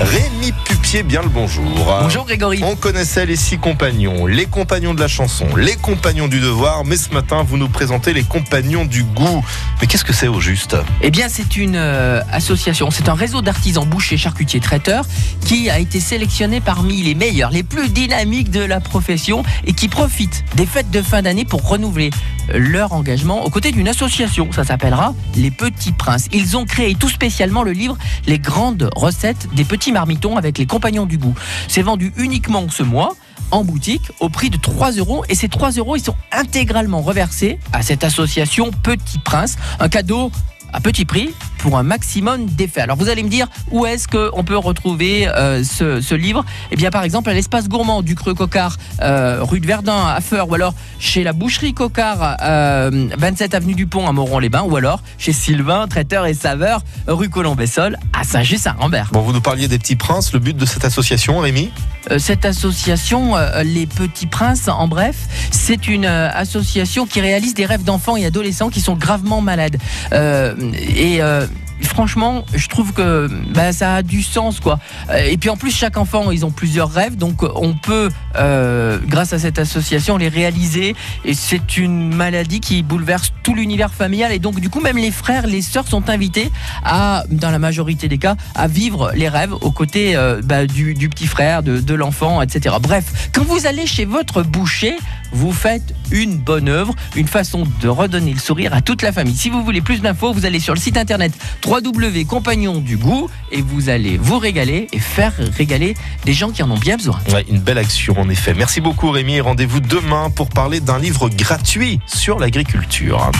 Rémi Pupier, bien le bonjour. Bonjour Grégory. On connaissait les six compagnons, les compagnons de la chanson, les compagnons du devoir, mais ce matin, vous nous présentez les compagnons du goût. Mais qu'est-ce que c'est au juste? Eh bien, c'est une euh, association, c'est un réseau d'artisans bouchers, charcutiers, traiteurs qui a été sélectionné parmi les meilleurs, les plus dynamiques de la profession et qui profitent des fêtes de fin d'année pour renouveler leur engagement aux côtés d'une association. Ça s'appellera Les Petits Princes. Ils ont créé tout spécialement le livre Les grandes recettes des petits marmitons avec les compagnons du goût. C'est vendu uniquement ce mois en boutique au prix de 3 euros et ces 3 euros ils sont intégralement reversés à cette association Petit Prince. Un cadeau à petit prix pour un maximum d'effets. Alors vous allez me dire où est-ce qu'on peut retrouver euh, ce, livre? Eh bien par exemple à l'espace gourmand du Creux Cocard, euh, rue de Verdun à Feur, ou alors chez la boucherie Cocard, euh, 27 avenue du Pont à Moron-les-Bains, ou alors chez Sylvain, traiteur et saveur, rue Colombessol à Saint-Just-Saint-Rambert. Bon, vous nous parliez des petits princes, le but de cette association, Rémi? euh, cette association, euh, les Petits Princes, en bref, c'est une euh, association qui réalise des rêves d'enfants et adolescents qui sont gravement malades. et franchement, je trouve que bah, ça a du sens, quoi. Et puis en plus, chaque enfant, ils ont plusieurs rêves, donc on peut, euh, grâce à cette association, les réaliser. Et c'est une maladie qui bouleverse tout l'univers familial. Et donc, du coup, même les frères, les sœurs sont invités à, dans la majorité des cas, à vivre les rêves aux côtés euh, bah, du, petit frère, de, de l'enfant, etc. Bref, quand vous allez chez votre boucher, vous faites une bonne œuvre, une façon de redonner le sourire à toute la famille. Si vous voulez plus d'infos, vous allez sur le site internet www.compagnon du goût et vous allez vous régaler et faire régaler des gens qui en ont bien besoin. Ouais, une belle action en effet. Merci beaucoup Rémi rendez-vous demain pour parler d'un livre gratuit sur l'agriculture.